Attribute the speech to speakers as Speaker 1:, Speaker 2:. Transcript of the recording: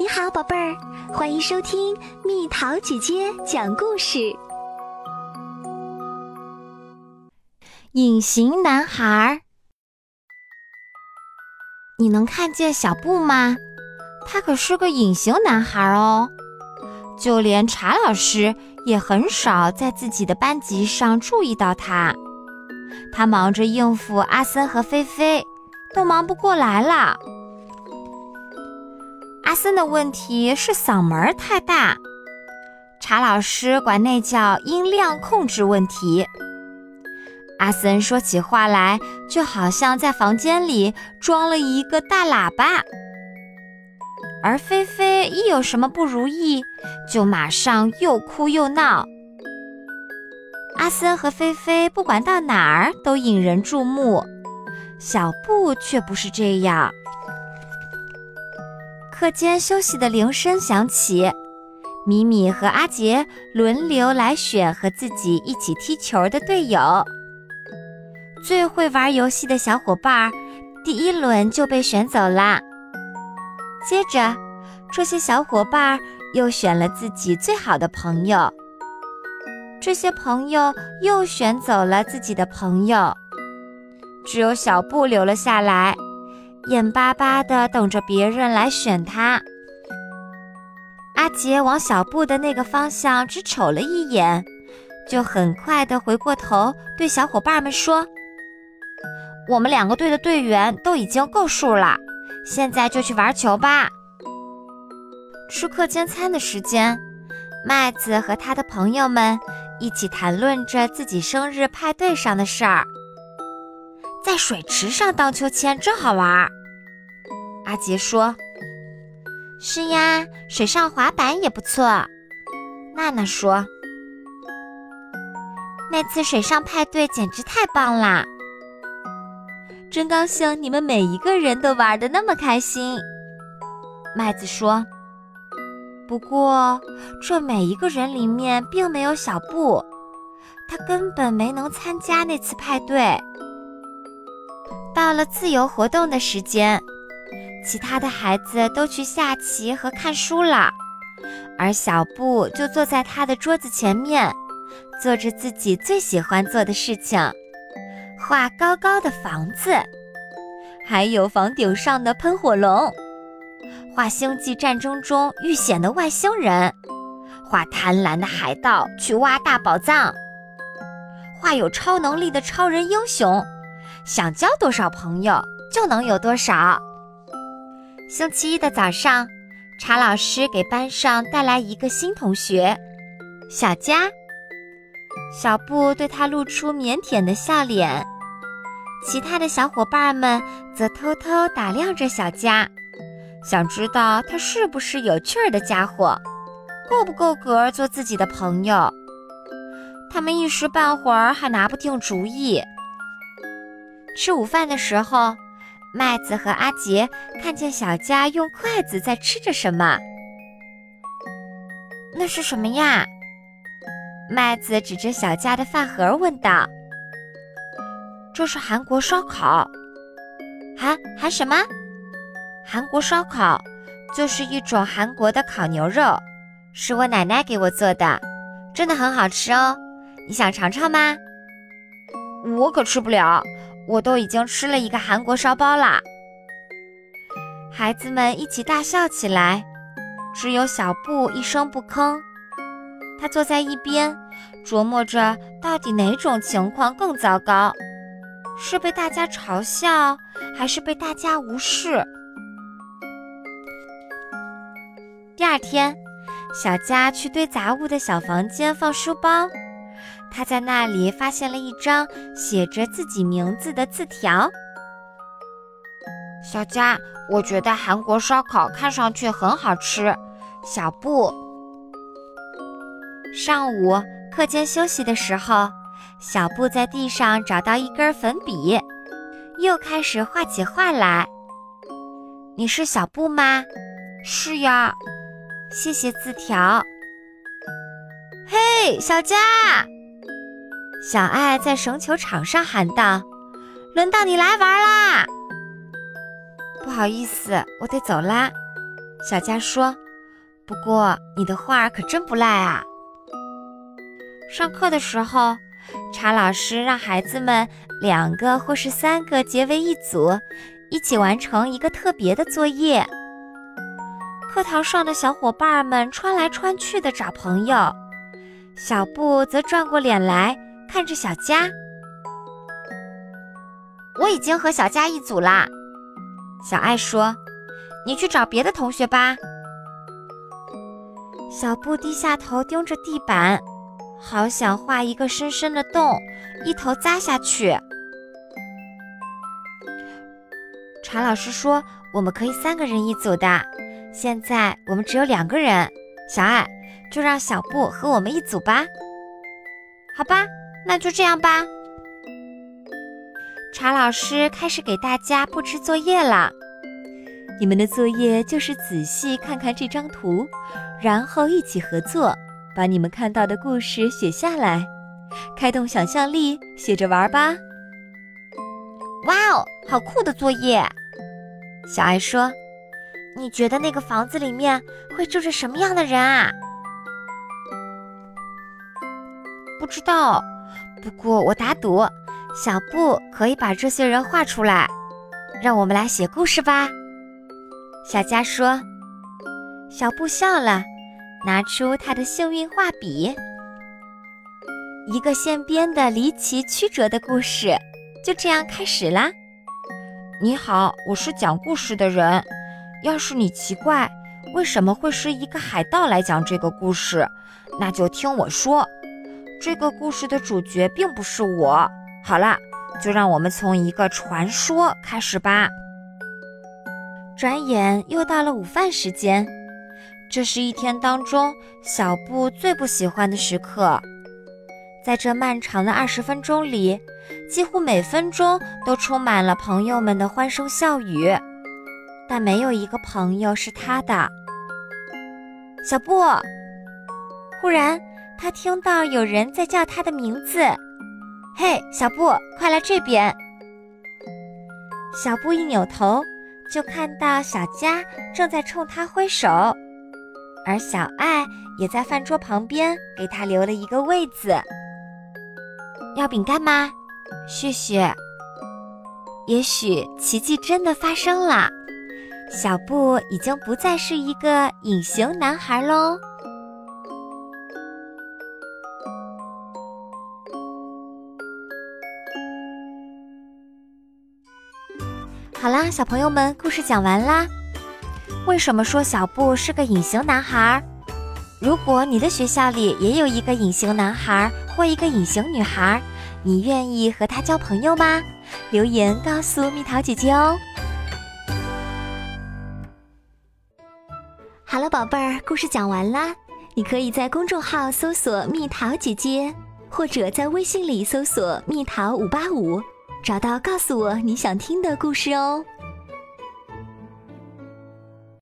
Speaker 1: 你好，宝贝儿，欢迎收听蜜桃姐姐讲故事。
Speaker 2: 隐形男孩儿，你能看见小布吗？他可是个隐形男孩哦，就连查老师也很少在自己的班级上注意到他。他忙着应付阿森和菲菲，都忙不过来了。阿森的问题是嗓门太大，查老师管那叫音量控制问题。阿森说起话来就好像在房间里装了一个大喇叭，而菲菲一有什么不如意，就马上又哭又闹。阿森和菲菲不管到哪儿都引人注目，小布却不是这样。课间休息的铃声响起，米米和阿杰轮流来选和自己一起踢球的队友。最会玩游戏的小伙伴，第一轮就被选走了。接着，这些小伙伴又选了自己最好的朋友，这些朋友又选走了自己的朋友，只有小布留了下来。眼巴巴地等着别人来选他。阿杰往小布的那个方向只瞅了一眼，就很快地回过头对小伙伴们说：“我们两个队的队员都已经够数了，现在就去玩球吧。”吃课间餐的时间，麦子和他的朋友们一起谈论着自己生日派对上的事儿。在水池上荡秋千真好玩。阿杰说：“是呀，水上滑板也不错。”娜娜说：“那次水上派对简直太棒啦！真高兴你们每一个人都玩的那么开心。”麦子说：“不过这每一个人里面并没有小布，他根本没能参加那次派对。”到了自由活动的时间。其他的孩子都去下棋和看书了，而小布就坐在他的桌子前面，做着自己最喜欢做的事情：画高高的房子，还有房顶上的喷火龙；画星际战争中遇险的外星人；画贪婪的海盗去挖大宝藏；画有超能力的超人英雄，想交多少朋友就能有多少。星期一的早上，查老师给班上带来一个新同学，小佳。小布对他露出腼腆的笑脸，其他的小伙伴们则偷偷打量着小佳，想知道他是不是有趣儿的家伙，够不够格做自己的朋友。他们一时半会儿还拿不定主意。吃午饭的时候。麦子和阿杰看见小佳用筷子在吃着什么，那是什么呀？麦子指着小佳的饭盒问道：“这是韩国烧烤。”“韩韩什么？”“韩国烧烤就是一种韩国的烤牛肉，是我奶奶给我做的，真的很好吃哦。你想尝尝吗？”“我可吃不了。”我都已经吃了一个韩国烧包啦！孩子们一起大笑起来，只有小布一声不吭。他坐在一边，琢磨着到底哪种情况更糟糕：是被大家嘲笑，还是被大家无视？第二天，小佳去堆杂物的小房间放书包。他在那里发现了一张写着自己名字的字条。小佳，我觉得韩国烧烤看上去很好吃。小布。上午课间休息的时候，小布在地上找到一根粉笔，又开始画起画来。你是小布吗？
Speaker 3: 是呀。
Speaker 2: 谢谢字条。嘿，小佳。小爱在绳球场上喊道：“轮到你来玩啦！”不好意思，我得走啦。小佳说：“不过你的画可真不赖啊。”上课的时候，查老师让孩子们两个或是三个结为一组，一起完成一个特别的作业。课堂上的小伙伴们穿来穿去的找朋友，小布则转过脸来看着小佳。我已经和小佳一组啦，小爱说：“你去找别的同学吧。”小布低下头盯着地板。好想画一个深深的洞，一头扎下去。查老师说我们可以三个人一组的，现在我们只有两个人。小爱，就让小布和我们一组吧。好吧，那就这样吧。查老师开始给大家布置作业了。你们的作业就是仔细看看这张图，然后一起合作。把你们看到的故事写下来，开动想象力，写着玩吧。哇哦，好酷的作业！小爱说：“你觉得那个房子里面会住着什么样的人啊？”不知道，不过我打赌，小布可以把这些人画出来。让我们来写故事吧。小佳说。小布笑了。拿出他的幸运画笔，一个现编的离奇曲折的故事就这样开始啦。你好，我是讲故事的人。要是你奇怪为什么会是一个海盗来讲这个故事，那就听我说。这个故事的主角并不是我。好了，就让我们从一个传说开始吧。转眼又到了午饭时间。这是一天当中小布最不喜欢的时刻，在这漫长的二十分钟里，几乎每分钟都充满了朋友们的欢声笑语，但没有一个朋友是他的。小布，忽然他听到有人在叫他的名字：“嘿，小布，快来这边！”小布一扭头，就看到小佳正在冲他挥手。而小爱也在饭桌旁边给他留了一个位子。要饼干吗？谢谢。也许奇迹真的发生了，小布已经不再是一个隐形男孩喽。好啦，小朋友们，故事讲完啦。为什么说小布是个隐形男孩？如果你的学校里也有一个隐形男孩或一个隐形女孩，你愿意和他交朋友吗？留言告诉蜜桃姐姐哦。
Speaker 1: 好了，宝贝儿，故事讲完啦。你可以在公众号搜索“蜜桃姐姐”，或者在微信里搜索“蜜桃五八五”，找到告诉我你想听的故事哦。